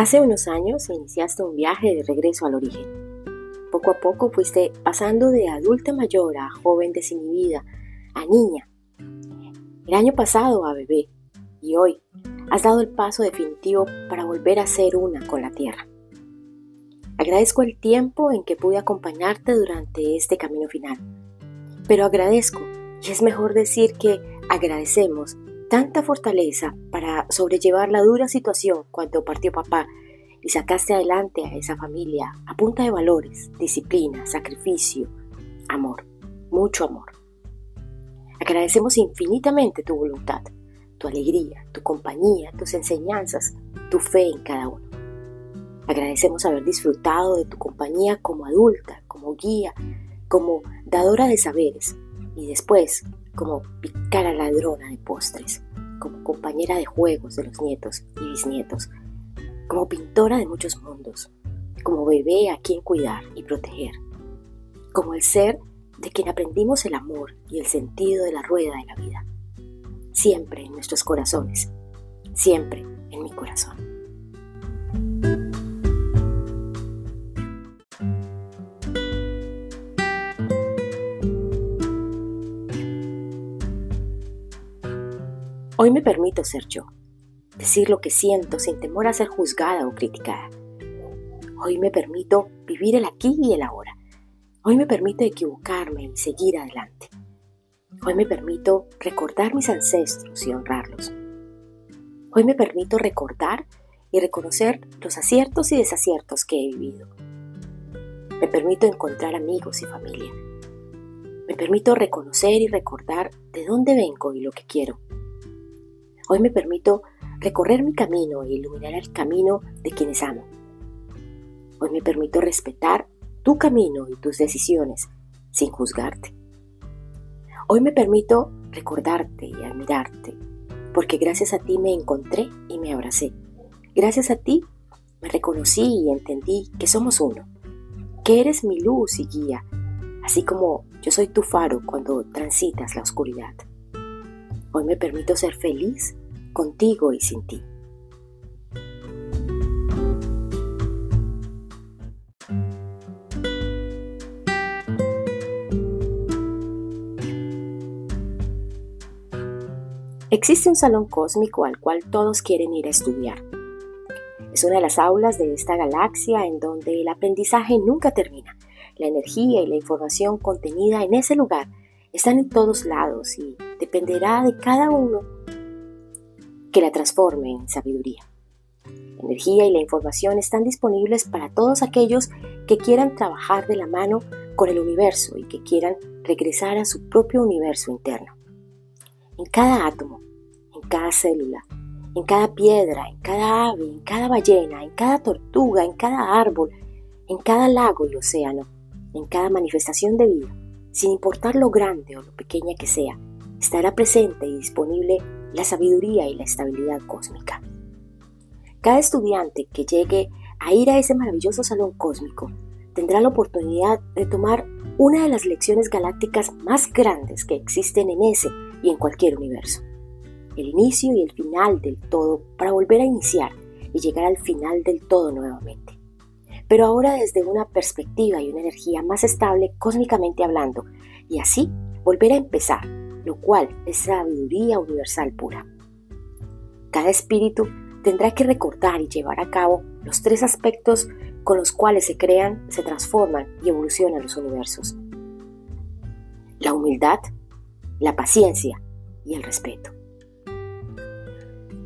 Hace unos años iniciaste un viaje de regreso al origen. Poco a poco fuiste pasando de adulta mayor a joven desinhibida, a niña. El año pasado a bebé y hoy has dado el paso definitivo para volver a ser una con la tierra. Agradezco el tiempo en que pude acompañarte durante este camino final, pero agradezco, y es mejor decir que agradecemos tanta fortaleza para sobrellevar la dura situación cuando partió papá y sacaste adelante a esa familia a punta de valores, disciplina, sacrificio, amor, mucho amor. Agradecemos infinitamente tu voluntad, tu alegría, tu compañía, tus enseñanzas, tu fe en cada uno. Agradecemos haber disfrutado de tu compañía como adulta, como guía, como dadora de saberes y después como picara ladrona de postres, como compañera de juegos de los nietos y bisnietos, como pintora de muchos mundos, como bebé a quien cuidar y proteger, como el ser de quien aprendimos el amor y el sentido de la rueda de la vida, siempre en nuestros corazones, siempre en mi corazón. Hoy me permito ser yo, decir lo que siento sin temor a ser juzgada o criticada. Hoy me permito vivir el aquí y el ahora. Hoy me permito equivocarme y seguir adelante. Hoy me permito recordar mis ancestros y honrarlos. Hoy me permito recordar y reconocer los aciertos y desaciertos que he vivido. Me permito encontrar amigos y familia. Me permito reconocer y recordar de dónde vengo y lo que quiero. Hoy me permito recorrer mi camino e iluminar el camino de quienes amo. Hoy me permito respetar tu camino y tus decisiones sin juzgarte. Hoy me permito recordarte y admirarte, porque gracias a ti me encontré y me abracé. Gracias a ti me reconocí y entendí que somos uno, que eres mi luz y guía, así como yo soy tu faro cuando transitas la oscuridad. Hoy me permito ser feliz contigo y sin ti. Existe un salón cósmico al cual todos quieren ir a estudiar. Es una de las aulas de esta galaxia en donde el aprendizaje nunca termina. La energía y la información contenida en ese lugar están en todos lados y dependerá de cada uno que la transforme en sabiduría. La energía y la información están disponibles para todos aquellos que quieran trabajar de la mano con el universo y que quieran regresar a su propio universo interno. En cada átomo, en cada célula, en cada piedra, en cada ave, en cada ballena, en cada tortuga, en cada árbol, en cada lago y océano, en cada manifestación de vida, sin importar lo grande o lo pequeña que sea, estará presente y disponible la sabiduría y la estabilidad cósmica. Cada estudiante que llegue a ir a ese maravilloso salón cósmico tendrá la oportunidad de tomar una de las lecciones galácticas más grandes que existen en ese y en cualquier universo. El inicio y el final del todo para volver a iniciar y llegar al final del todo nuevamente. Pero ahora desde una perspectiva y una energía más estable cósmicamente hablando, y así volver a empezar lo cual es sabiduría universal pura. Cada espíritu tendrá que recordar y llevar a cabo los tres aspectos con los cuales se crean, se transforman y evolucionan los universos. La humildad, la paciencia y el respeto.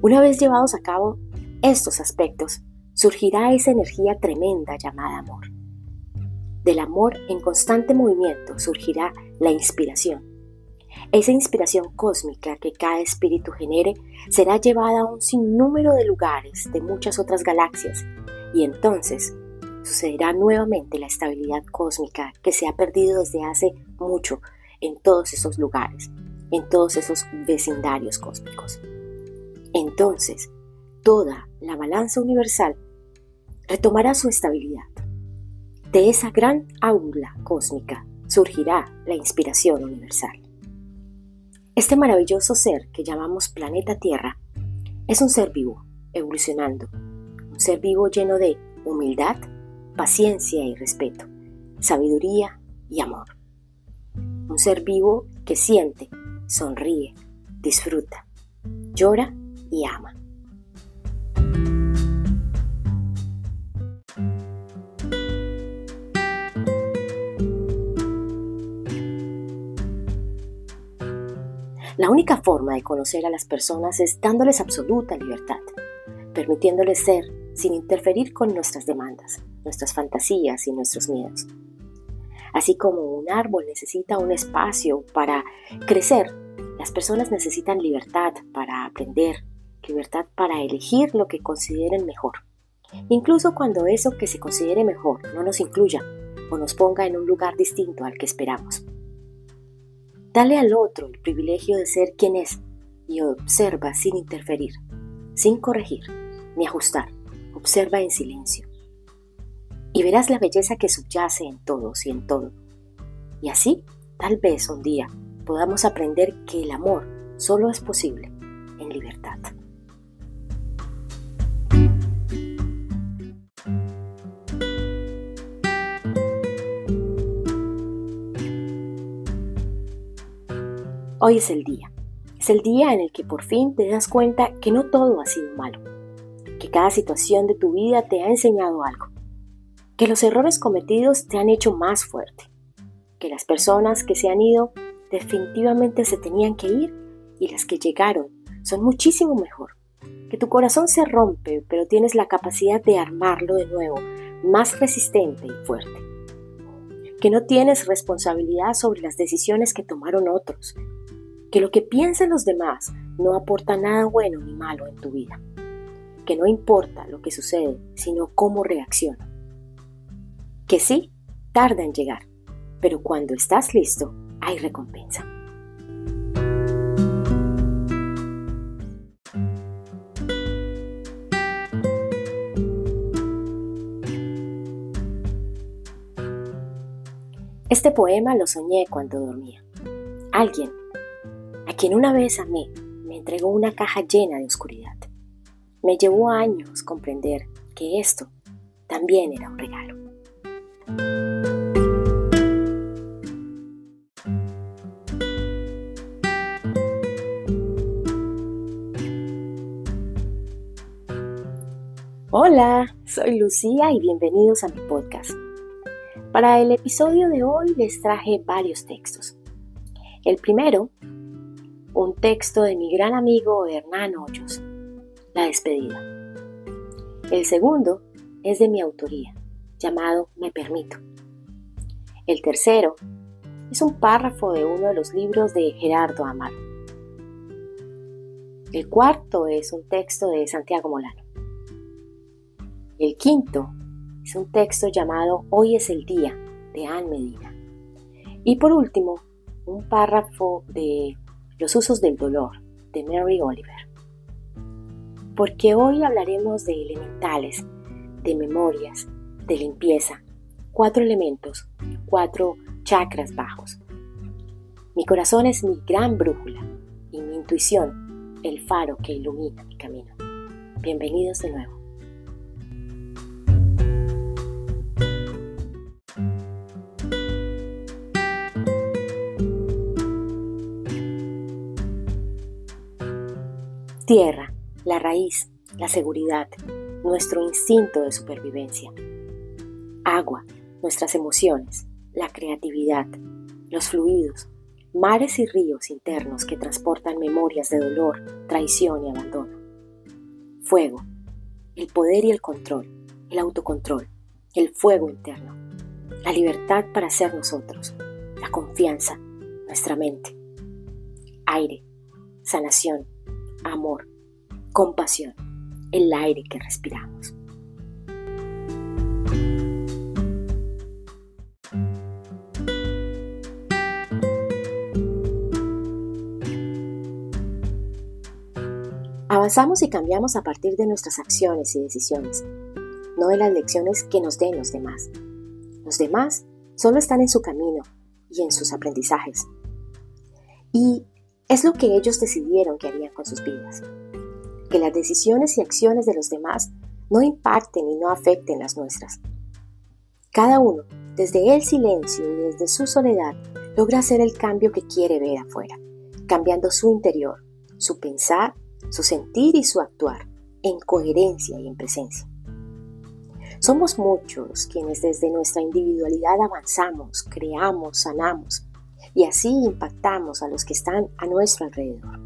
Una vez llevados a cabo estos aspectos, surgirá esa energía tremenda llamada amor. Del amor en constante movimiento surgirá la inspiración esa inspiración cósmica que cada espíritu genere será llevada a un sinnúmero de lugares de muchas otras galaxias y entonces sucederá nuevamente la estabilidad cósmica que se ha perdido desde hace mucho en todos esos lugares, en todos esos vecindarios cósmicos. Entonces, toda la balanza universal retomará su estabilidad. De esa gran aula cósmica surgirá la inspiración universal. Este maravilloso ser que llamamos planeta Tierra es un ser vivo, evolucionando, un ser vivo lleno de humildad, paciencia y respeto, sabiduría y amor. Un ser vivo que siente, sonríe, disfruta, llora y ama. La única forma de conocer a las personas es dándoles absoluta libertad, permitiéndoles ser sin interferir con nuestras demandas, nuestras fantasías y nuestros miedos. Así como un árbol necesita un espacio para crecer, las personas necesitan libertad para aprender, libertad para elegir lo que consideren mejor. Incluso cuando eso que se considere mejor no nos incluya o nos ponga en un lugar distinto al que esperamos. Dale al otro el privilegio de ser quien es y observa sin interferir, sin corregir ni ajustar. Observa en silencio. Y verás la belleza que subyace en todos y en todo. Y así, tal vez un día, podamos aprender que el amor solo es posible en libertad. Hoy es el día. Es el día en el que por fin te das cuenta que no todo ha sido malo, que cada situación de tu vida te ha enseñado algo, que los errores cometidos te han hecho más fuerte, que las personas que se han ido definitivamente se tenían que ir y las que llegaron son muchísimo mejor, que tu corazón se rompe pero tienes la capacidad de armarlo de nuevo, más resistente y fuerte, que no tienes responsabilidad sobre las decisiones que tomaron otros, que lo que piensen los demás no aporta nada bueno ni malo en tu vida, que no importa lo que sucede, sino cómo reacciona, que sí, tarda en llegar, pero cuando estás listo, hay recompensa. Este poema lo soñé cuando dormía. Alguien quien una vez amé, me entregó una caja llena de oscuridad. Me llevó años comprender que esto también era un regalo. Hola, soy Lucía y bienvenidos a mi podcast. Para el episodio de hoy les traje varios textos. El primero texto de mi gran amigo Hernán Hoyos, La despedida. El segundo es de mi autoría, llamado Me permito. El tercero es un párrafo de uno de los libros de Gerardo Amaro. El cuarto es un texto de Santiago Molano. El quinto es un texto llamado Hoy es el día de Anne Medina. Y por último, un párrafo de los usos del dolor de Mary Oliver. Porque hoy hablaremos de elementales, de memorias, de limpieza, cuatro elementos, cuatro chakras bajos. Mi corazón es mi gran brújula y mi intuición el faro que ilumina mi camino. Bienvenidos de nuevo. Tierra, la raíz, la seguridad, nuestro instinto de supervivencia. Agua, nuestras emociones, la creatividad, los fluidos, mares y ríos internos que transportan memorias de dolor, traición y abandono. Fuego, el poder y el control, el autocontrol, el fuego interno, la libertad para ser nosotros, la confianza, nuestra mente. Aire, sanación, amor, compasión, el aire que respiramos. Avanzamos y cambiamos a partir de nuestras acciones y decisiones, no de las lecciones que nos den los demás. Los demás solo están en su camino y en sus aprendizajes. Y es lo que ellos decidieron que harían con sus vidas. Que las decisiones y acciones de los demás no impacten y no afecten las nuestras. Cada uno, desde el silencio y desde su soledad, logra hacer el cambio que quiere ver afuera, cambiando su interior, su pensar, su sentir y su actuar, en coherencia y en presencia. Somos muchos quienes desde nuestra individualidad avanzamos, creamos, sanamos y así impactamos a los que están a nuestro alrededor.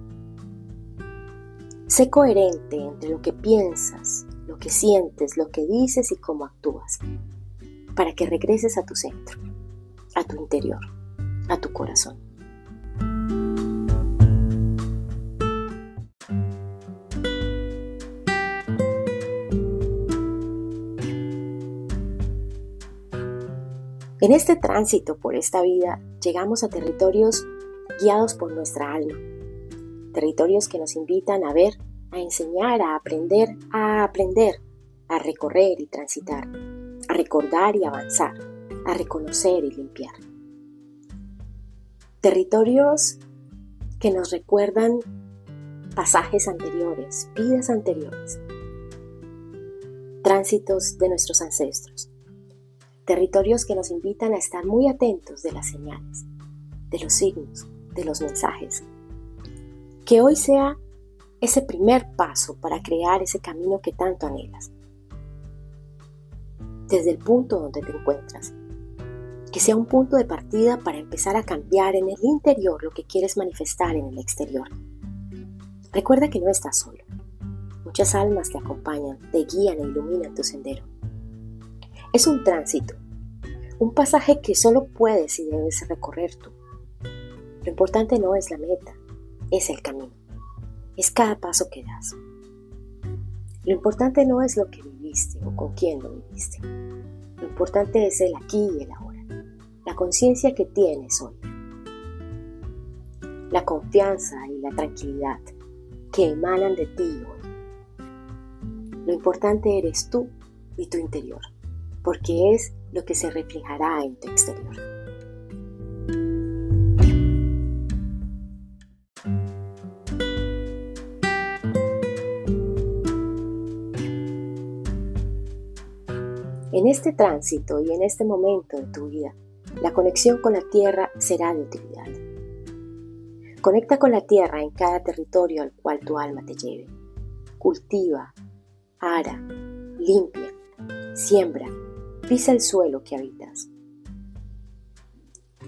Sé coherente entre lo que piensas, lo que sientes, lo que dices y cómo actúas, para que regreses a tu centro, a tu interior, a tu corazón. En este tránsito por esta vida llegamos a territorios guiados por nuestra alma, territorios que nos invitan a ver, a enseñar, a aprender, a aprender, a recorrer y transitar, a recordar y avanzar, a reconocer y limpiar. Territorios que nos recuerdan pasajes anteriores, vidas anteriores, tránsitos de nuestros ancestros territorios que nos invitan a estar muy atentos de las señales, de los signos, de los mensajes. Que hoy sea ese primer paso para crear ese camino que tanto anhelas. Desde el punto donde te encuentras. Que sea un punto de partida para empezar a cambiar en el interior lo que quieres manifestar en el exterior. Recuerda que no estás solo. Muchas almas te acompañan, te guían e iluminan tu sendero. Es un tránsito, un pasaje que solo puedes y debes recorrer tú. Lo importante no es la meta, es el camino, es cada paso que das. Lo importante no es lo que viviste o con quién lo viviste. Lo importante es el aquí y el ahora, la conciencia que tienes hoy, la confianza y la tranquilidad que emanan de ti hoy. Lo importante eres tú y tu interior porque es lo que se reflejará en tu exterior. En este tránsito y en este momento de tu vida, la conexión con la tierra será de utilidad. Conecta con la tierra en cada territorio al cual tu alma te lleve. Cultiva, ara, limpia, siembra Pisa el suelo que habitas.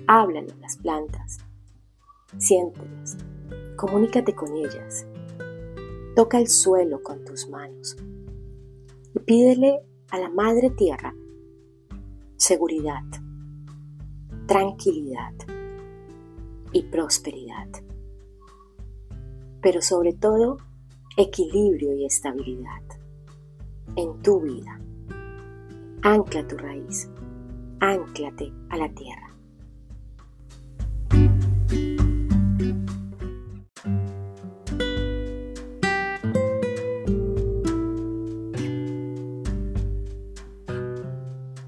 Háblale a las plantas. Siéntelas. Comunícate con ellas. Toca el suelo con tus manos. Y pídele a la Madre Tierra seguridad, tranquilidad y prosperidad. Pero sobre todo, equilibrio y estabilidad en tu vida. Ancla tu raíz, anclate a la tierra.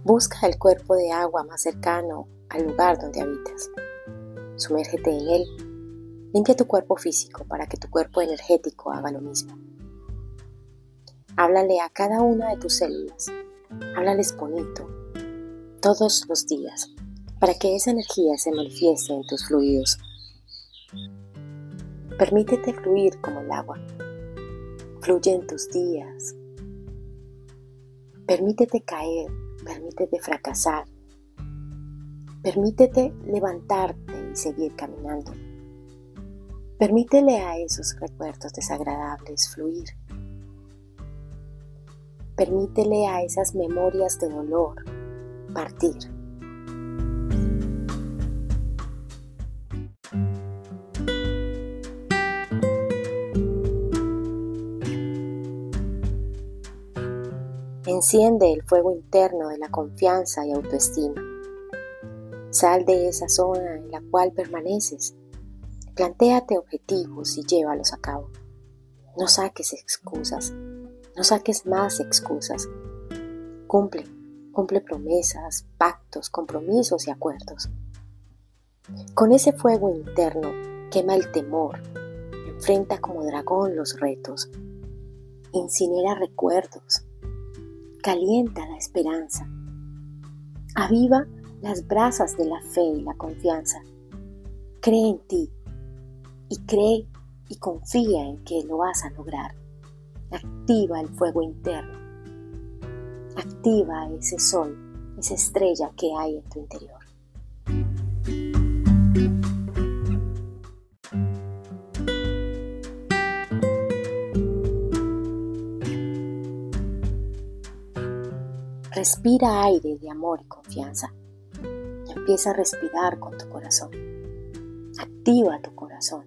Busca el cuerpo de agua más cercano al lugar donde habitas. Sumérgete en él. Limpia tu cuerpo físico para que tu cuerpo energético haga lo mismo. Háblale a cada una de tus células háblales bonito todos los días para que esa energía se manifieste en tus fluidos. Permítete fluir como el agua. Fluye en tus días. Permítete caer, permítete fracasar. Permítete levantarte y seguir caminando. Permítele a esos recuerdos desagradables fluir Permítele a esas memorias de dolor partir. Enciende el fuego interno de la confianza y autoestima. Sal de esa zona en la cual permaneces. Plantéate objetivos y llévalos a cabo. No saques excusas, no saques más excusas. Cumple, cumple promesas, pactos, compromisos y acuerdos. Con ese fuego interno quema el temor, enfrenta como dragón los retos, incinera recuerdos, Calienta la esperanza. Aviva las brasas de la fe y la confianza. Cree en ti y cree y confía en que lo vas a lograr. Activa el fuego interno. Activa ese sol, esa estrella que hay en tu interior. Respira aire de amor y confianza. Empieza a respirar con tu corazón. Activa tu corazón.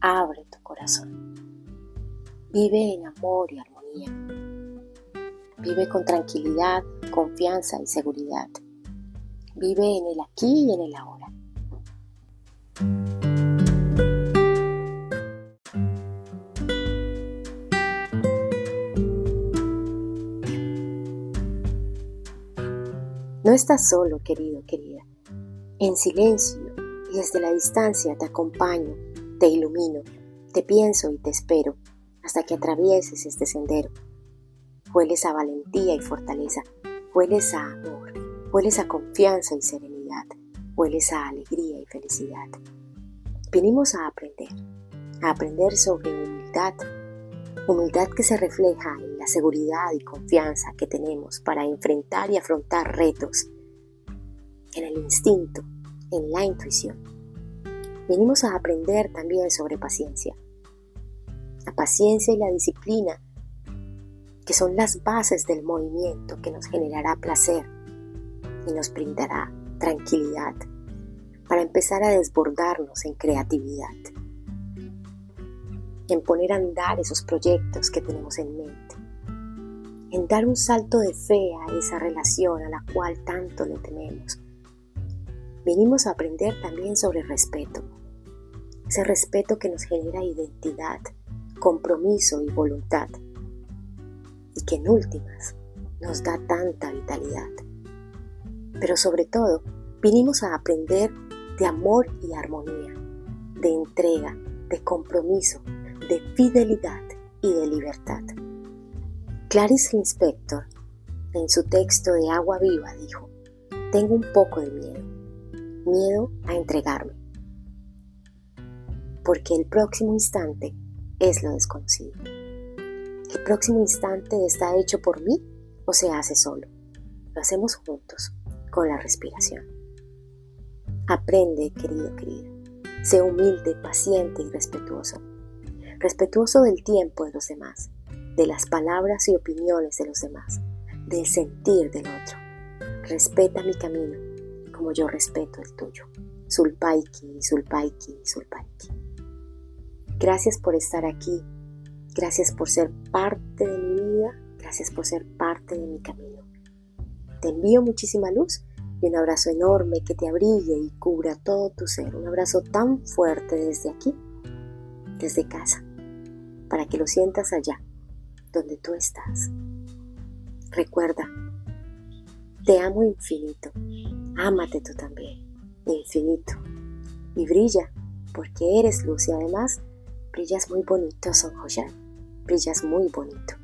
Abre tu corazón. Vive en amor y armonía. Vive con tranquilidad, confianza y seguridad. Vive en el aquí y en el ahora. No estás solo, querido, querida. En silencio y desde la distancia te acompaño, te ilumino, te pienso y te espero hasta que atravieses este sendero. Hueles a valentía y fortaleza, hueles a amor, hueles a confianza y serenidad, hueles a alegría y felicidad. Venimos a aprender, a aprender sobre humildad, humildad que se refleja en la seguridad y confianza que tenemos para enfrentar y afrontar retos, en el instinto, en la intuición. Venimos a aprender también sobre paciencia. La paciencia y la disciplina, que son las bases del movimiento que nos generará placer y nos brindará tranquilidad para empezar a desbordarnos en creatividad en poner a andar esos proyectos que tenemos en mente, en dar un salto de fe a esa relación a la cual tanto le tememos. Venimos a aprender también sobre respeto, ese respeto que nos genera identidad, compromiso y voluntad, y que en últimas nos da tanta vitalidad. Pero sobre todo, vinimos a aprender de amor y armonía, de entrega, de compromiso, de fidelidad y de libertad. Clarice Lispector, en su texto de Agua Viva, dijo, tengo un poco de miedo, miedo a entregarme, porque el próximo instante es lo desconocido. El próximo instante está hecho por mí o se hace solo. Lo hacemos juntos, con la respiración. Aprende, querido, querida. Sé humilde, paciente y respetuoso respetuoso del tiempo de los demás, de las palabras y opiniones de los demás, del sentir del otro. Respeta mi camino como yo respeto el tuyo. Sulpaiki, Sulpaiki, Sulpaiki. Gracias por estar aquí. Gracias por ser parte de mi vida. Gracias por ser parte de mi camino. Te envío muchísima luz y un abrazo enorme que te abrigue y cubra todo tu ser. Un abrazo tan fuerte desde aquí, desde casa para que lo sientas allá, donde tú estás. Recuerda, te amo infinito, ámate tú también, infinito, y brilla, porque eres luz y además brillas muy bonito, Son Joyan, brillas muy bonito.